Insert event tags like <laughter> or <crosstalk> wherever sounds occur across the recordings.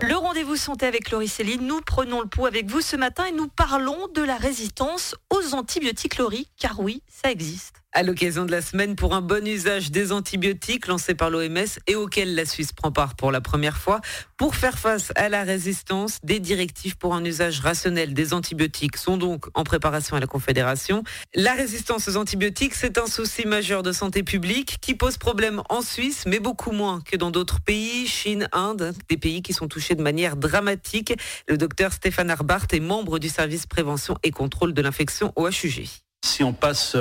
Le rendez-vous santé avec Laurie Céline, nous prenons le pouls avec vous ce matin et nous parlons de la résistance aux antibiotiques Laurie, car oui, ça existe à l'occasion de la semaine pour un bon usage des antibiotiques lancé par l'OMS et auquel la Suisse prend part pour la première fois. Pour faire face à la résistance, des directives pour un usage rationnel des antibiotiques sont donc en préparation à la Confédération. La résistance aux antibiotiques, c'est un souci majeur de santé publique qui pose problème en Suisse, mais beaucoup moins que dans d'autres pays, Chine, Inde, des pays qui sont touchés de manière dramatique. Le docteur Stéphane Arbart est membre du service prévention et contrôle de l'infection au HUG. Si on passe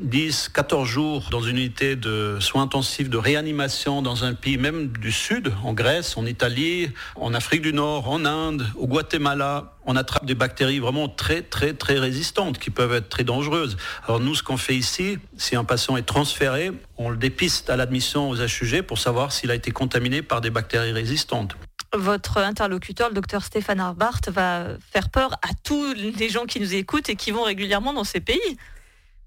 10, euh, 14 jours dans une unité de soins intensifs, de réanimation dans un pays même du Sud, en Grèce, en Italie, en Afrique du Nord, en Inde, au Guatemala, on attrape des bactéries vraiment très très très résistantes qui peuvent être très dangereuses. Alors nous, ce qu'on fait ici, si un patient est transféré, on le dépiste à l'admission aux HUG pour savoir s'il a été contaminé par des bactéries résistantes votre interlocuteur, le docteur Stéphane Arbart, va faire peur à tous les gens qui nous écoutent et qui vont régulièrement dans ces pays.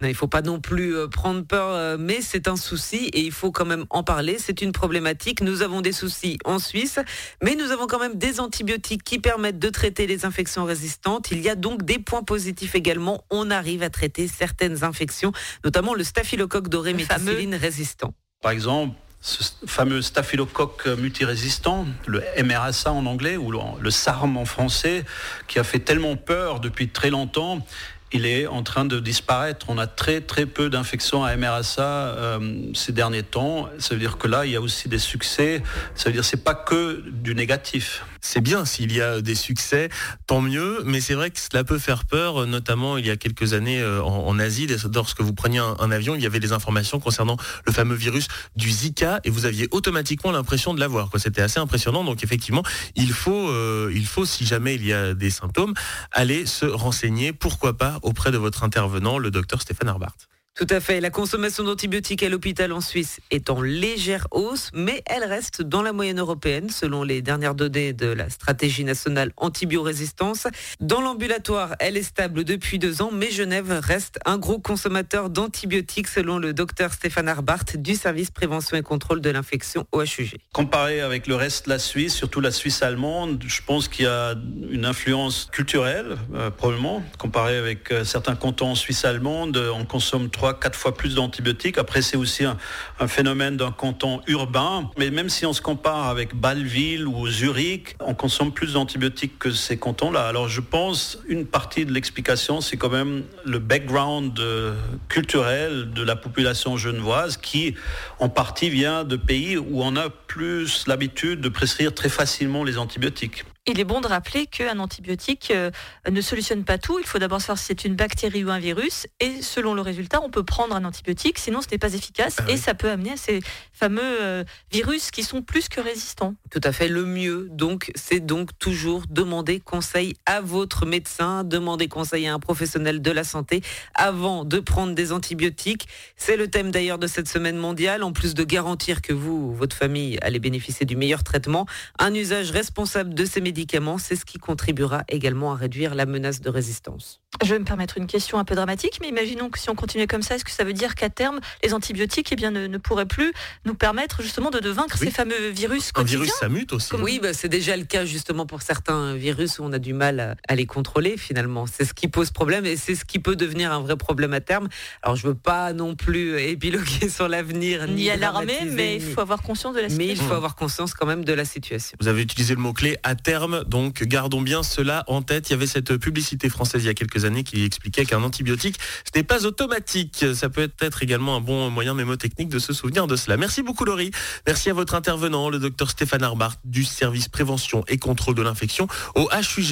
il ne faut pas non plus euh, prendre peur, euh, mais c'est un souci et il faut quand même en parler. C'est une problématique. Nous avons des soucis en Suisse, mais nous avons quand même des antibiotiques qui permettent de traiter les infections résistantes. Il y a donc des points positifs également. On arrive à traiter certaines infections, notamment le staphylocoque doré méthicilline résistant. Par exemple, ce fameux staphylocoque multirésistant, le MRSA en anglais ou le SARM en français, qui a fait tellement peur depuis très longtemps il est en train de disparaître. On a très très peu d'infections à MRSA euh, ces derniers temps. Ça veut dire que là, il y a aussi des succès. Ça veut dire que c'est pas que du négatif. C'est bien s'il y a des succès, tant mieux. Mais c'est vrai que cela peut faire peur, notamment il y a quelques années euh, en, Asie, lorsque vous preniez un, avion, il y avait des informations concernant le fameux virus du Zika et vous aviez automatiquement l'impression de l'avoir. C'était assez impressionnant. Donc effectivement, il faut, euh, il faut, si jamais il y a des symptômes, aller se renseigner. Pourquoi pas auprès de votre intervenant, le docteur Stéphane Arbart. Tout à fait. La consommation d'antibiotiques à l'hôpital en Suisse est en légère hausse, mais elle reste dans la moyenne européenne, selon les dernières données de la stratégie nationale antibiorésistance. Dans l'ambulatoire, elle est stable depuis deux ans, mais Genève reste un gros consommateur d'antibiotiques, selon le docteur Stéphane Arbart du service prévention et contrôle de l'infection au HUG. Comparé avec le reste de la Suisse, surtout la Suisse allemande, je pense qu'il y a une influence culturelle, euh, probablement. Comparé avec euh, certains cantons en Suisse allemande, on consomme trois quatre fois plus d'antibiotiques. Après, c'est aussi un, phénomène d'un canton urbain. Mais même si on se compare avec Bâle-Ville ou Zurich, on consomme plus d'antibiotiques que ces cantons-là. Alors je pense une partie de l'explication, c'est quand même le background euh, culturel de la population genevoise qui, en partie, vient de pays où on a plus l'habitude de prescrire très facilement les antibiotiques il est bon de rappeler qu'un antibiotique euh, ne solutionne pas tout. Il faut d'abord savoir si c'est une bactérie ou un virus. Et selon le résultat, on peut prendre un antibiotique, sinon ce n'est pas efficace. Ah et ça peut amener à ces fameux euh, virus qui sont plus que résistants. Tout à fait. Le mieux, donc, c'est donc toujours demander conseil à votre médecin, demander conseil à un professionnel de la santé avant de prendre des antibiotiques. C'est le thème d'ailleurs de cette semaine mondiale. En plus de garantir que vous, votre famille, allez bénéficier du meilleur traitement, un usage responsable de ces médicaments c'est ce qui contribuera également à réduire la menace de résistance. Je vais me permettre une question un peu dramatique, mais imaginons que si on continuait comme ça, est-ce que ça veut dire qu'à terme, les antibiotiques eh bien, ne, pourraient plus nous permettre justement de, vaincre ces fameux virus Un virus, ça mute aussi. Oui, bah, c'est déjà le cas justement pour certains virus où on a du mal à, les contrôler finalement. C'est ce qui pose problème et c'est ce qui peut devenir un vrai problème à terme. Alors je veux pas non plus épiloguer <laughs> sur l'avenir ni, ni alarmer, mais il faut avoir conscience de la situation. Mais il faut avoir conscience quand même de la situation. Vous avez utilisé le mot-clé à donc gardons bien cela en tête. Il y avait cette publicité française il y a quelques années qui expliquait qu'un antibiotique, ce n'est pas automatique. Ça peut être également un bon moyen mémotechnique de se souvenir de cela. Merci beaucoup Laurie. Merci à votre intervenant, le docteur Stéphane Arbart du service prévention et contrôle de l'infection au HUG.